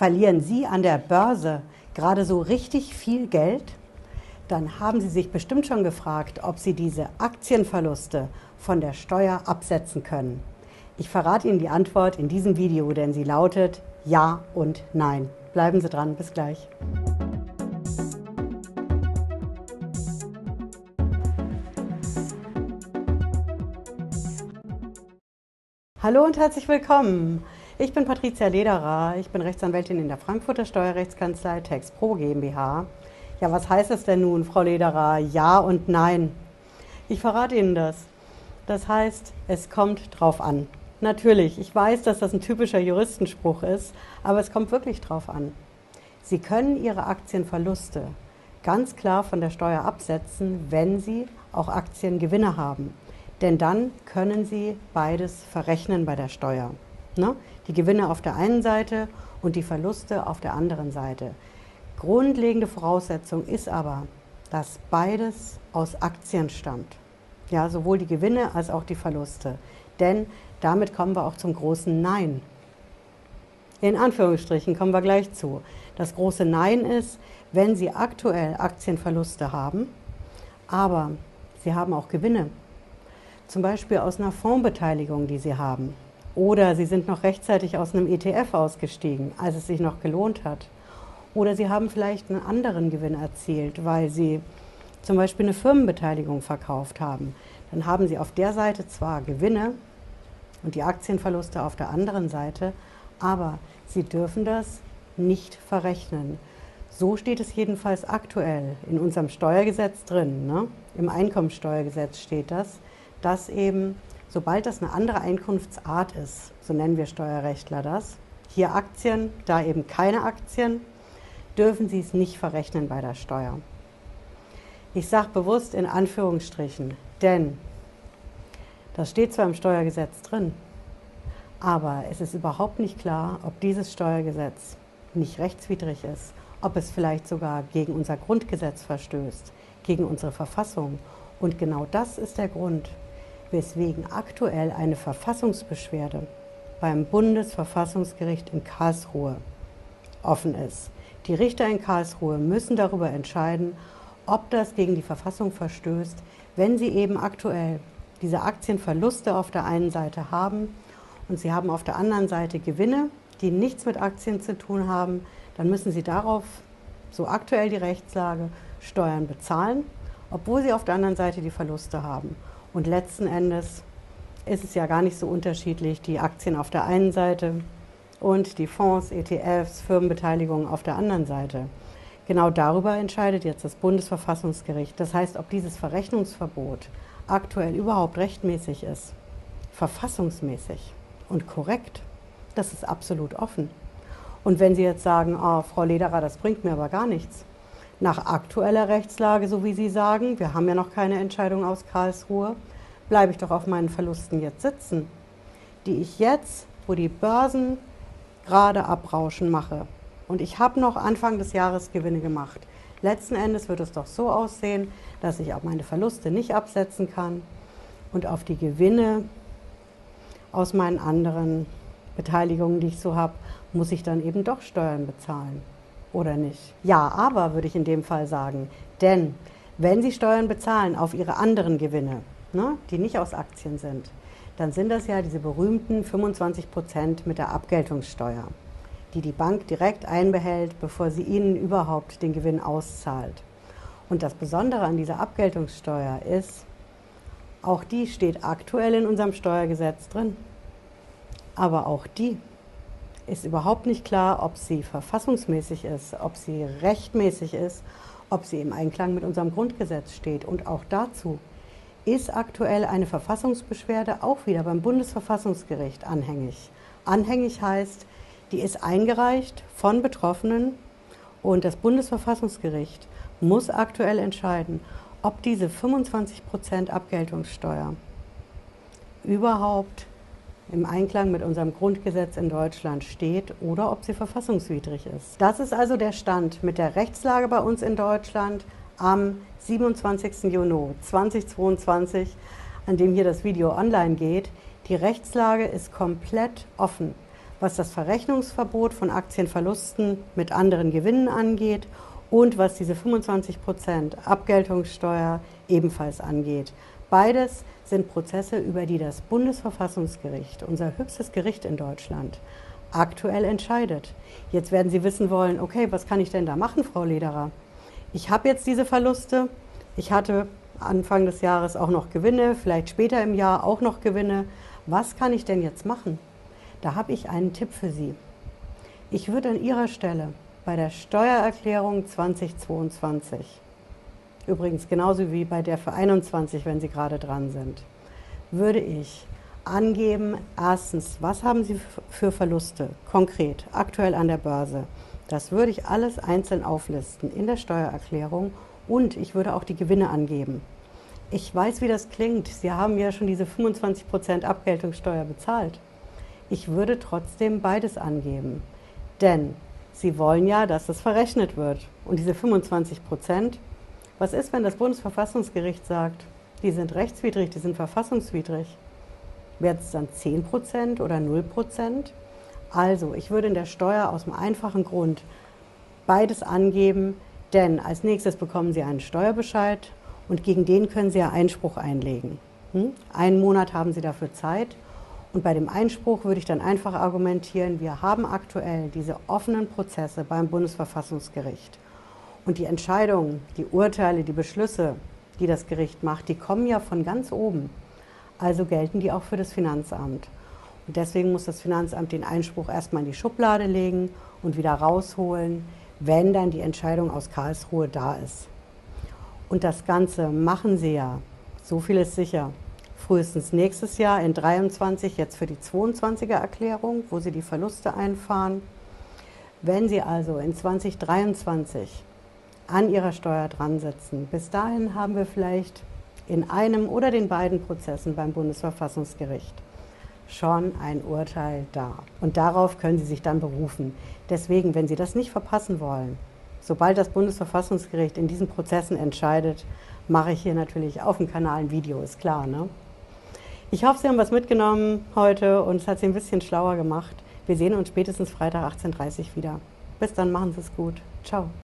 Verlieren Sie an der Börse gerade so richtig viel Geld? Dann haben Sie sich bestimmt schon gefragt, ob Sie diese Aktienverluste von der Steuer absetzen können. Ich verrate Ihnen die Antwort in diesem Video, denn sie lautet Ja und Nein. Bleiben Sie dran, bis gleich. Hallo und herzlich willkommen. Ich bin Patricia Lederer, ich bin Rechtsanwältin in der Frankfurter Steuerrechtskanzlei TexPro GmbH. Ja, was heißt es denn nun, Frau Lederer? Ja und nein. Ich verrate Ihnen das. Das heißt, es kommt drauf an. Natürlich, ich weiß, dass das ein typischer Juristenspruch ist, aber es kommt wirklich drauf an. Sie können Ihre Aktienverluste ganz klar von der Steuer absetzen, wenn Sie auch Aktiengewinne haben. Denn dann können Sie beides verrechnen bei der Steuer. Ne? Die Gewinne auf der einen Seite und die Verluste auf der anderen Seite. Grundlegende Voraussetzung ist aber, dass beides aus Aktien stammt. Ja, sowohl die Gewinne als auch die Verluste. Denn damit kommen wir auch zum großen Nein. In Anführungsstrichen kommen wir gleich zu. Das große Nein ist, wenn Sie aktuell Aktienverluste haben, aber Sie haben auch Gewinne, zum Beispiel aus einer Fondsbeteiligung, die Sie haben, oder Sie sind noch rechtzeitig aus einem ETF ausgestiegen, als es sich noch gelohnt hat. Oder Sie haben vielleicht einen anderen Gewinn erzielt, weil Sie zum Beispiel eine Firmenbeteiligung verkauft haben. Dann haben Sie auf der Seite zwar Gewinne und die Aktienverluste auf der anderen Seite, aber Sie dürfen das nicht verrechnen. So steht es jedenfalls aktuell in unserem Steuergesetz drin. Ne? Im Einkommensteuergesetz steht das, dass eben Sobald das eine andere Einkunftsart ist, so nennen wir Steuerrechtler das, hier Aktien, da eben keine Aktien, dürfen Sie es nicht verrechnen bei der Steuer. Ich sage bewusst in Anführungsstrichen, denn das steht zwar im Steuergesetz drin, aber es ist überhaupt nicht klar, ob dieses Steuergesetz nicht rechtswidrig ist, ob es vielleicht sogar gegen unser Grundgesetz verstößt, gegen unsere Verfassung. Und genau das ist der Grund, weswegen aktuell eine Verfassungsbeschwerde beim Bundesverfassungsgericht in Karlsruhe offen ist. Die Richter in Karlsruhe müssen darüber entscheiden, ob das gegen die Verfassung verstößt, wenn sie eben aktuell diese Aktienverluste auf der einen Seite haben und sie haben auf der anderen Seite Gewinne, die nichts mit Aktien zu tun haben, dann müssen sie darauf, so aktuell die Rechtslage, Steuern bezahlen, obwohl sie auf der anderen Seite die Verluste haben. Und letzten Endes ist es ja gar nicht so unterschiedlich, die Aktien auf der einen Seite und die Fonds, ETFs, Firmenbeteiligungen auf der anderen Seite. Genau darüber entscheidet jetzt das Bundesverfassungsgericht. Das heißt, ob dieses Verrechnungsverbot aktuell überhaupt rechtmäßig ist, verfassungsmäßig und korrekt, das ist absolut offen. Und wenn Sie jetzt sagen, oh, Frau Lederer, das bringt mir aber gar nichts, nach aktueller Rechtslage, so wie Sie sagen, wir haben ja noch keine Entscheidung aus Karlsruhe, bleibe ich doch auf meinen Verlusten jetzt sitzen, die ich jetzt, wo die Börsen gerade abrauschen, mache. Und ich habe noch Anfang des Jahres Gewinne gemacht. Letzten Endes wird es doch so aussehen, dass ich auch meine Verluste nicht absetzen kann und auf die Gewinne aus meinen anderen Beteiligungen, die ich so habe, muss ich dann eben doch Steuern bezahlen oder nicht? Ja, aber würde ich in dem Fall sagen. Denn wenn Sie Steuern bezahlen auf Ihre anderen Gewinne, ne, die nicht aus Aktien sind, dann sind das ja diese berühmten 25 Prozent mit der Abgeltungssteuer, die die Bank direkt einbehält, bevor sie Ihnen überhaupt den Gewinn auszahlt. Und das Besondere an dieser Abgeltungssteuer ist, auch die steht aktuell in unserem Steuergesetz drin. Aber auch die ist überhaupt nicht klar, ob sie verfassungsmäßig ist, ob sie rechtmäßig ist, ob sie im Einklang mit unserem Grundgesetz steht. Und auch dazu ist aktuell eine Verfassungsbeschwerde auch wieder beim Bundesverfassungsgericht anhängig. Anhängig heißt, die ist eingereicht von Betroffenen und das Bundesverfassungsgericht muss aktuell entscheiden, ob diese 25% Abgeltungssteuer überhaupt im Einklang mit unserem Grundgesetz in Deutschland steht oder ob sie verfassungswidrig ist. Das ist also der Stand mit der Rechtslage bei uns in Deutschland am 27. Juni 2022, an dem hier das Video online geht. Die Rechtslage ist komplett offen. was das Verrechnungsverbot von Aktienverlusten mit anderen Gewinnen angeht und was diese 25% Abgeltungssteuer ebenfalls angeht. Beides sind Prozesse, über die das Bundesverfassungsgericht, unser höchstes Gericht in Deutschland, aktuell entscheidet. Jetzt werden Sie wissen wollen, okay, was kann ich denn da machen, Frau Lederer? Ich habe jetzt diese Verluste. Ich hatte Anfang des Jahres auch noch Gewinne, vielleicht später im Jahr auch noch Gewinne. Was kann ich denn jetzt machen? Da habe ich einen Tipp für Sie. Ich würde an Ihrer Stelle bei der Steuererklärung 2022, übrigens genauso wie bei der für 21, wenn Sie gerade dran sind, würde ich angeben, erstens, was haben Sie für Verluste konkret, aktuell an der Börse. Das würde ich alles einzeln auflisten in der Steuererklärung und ich würde auch die Gewinne angeben. Ich weiß, wie das klingt. Sie haben ja schon diese 25% Abgeltungssteuer bezahlt ich würde trotzdem beides angeben. Denn Sie wollen ja, dass das verrechnet wird. Und diese 25 Prozent, was ist, wenn das Bundesverfassungsgericht sagt, die sind rechtswidrig, die sind verfassungswidrig? Wäre es dann 10 Prozent oder 0 Prozent? Also, ich würde in der Steuer aus dem einfachen Grund beides angeben, denn als nächstes bekommen Sie einen Steuerbescheid und gegen den können Sie ja Einspruch einlegen. Hm? Einen Monat haben Sie dafür Zeit und bei dem Einspruch würde ich dann einfach argumentieren, wir haben aktuell diese offenen Prozesse beim Bundesverfassungsgericht. Und die Entscheidungen, die Urteile, die Beschlüsse, die das Gericht macht, die kommen ja von ganz oben. Also gelten die auch für das Finanzamt. Und deswegen muss das Finanzamt den Einspruch erstmal in die Schublade legen und wieder rausholen, wenn dann die Entscheidung aus Karlsruhe da ist. Und das Ganze machen sie ja, so viel ist sicher, frühestens nächstes Jahr in 23 jetzt für die 22er Erklärung, wo Sie die Verluste einfahren. Wenn Sie also in 2023 an Ihrer Steuer dran sitzen, bis dahin haben wir vielleicht in einem oder den beiden Prozessen beim Bundesverfassungsgericht schon ein Urteil da. Und darauf können Sie sich dann berufen. Deswegen, wenn Sie das nicht verpassen wollen, sobald das Bundesverfassungsgericht in diesen Prozessen entscheidet, mache ich hier natürlich auf dem Kanal ein Video, ist klar, ne? Ich hoffe, Sie haben was mitgenommen heute und es hat Sie ein bisschen schlauer gemacht. Wir sehen uns spätestens Freitag 18.30 Uhr wieder. Bis dann, machen Sie es gut. Ciao.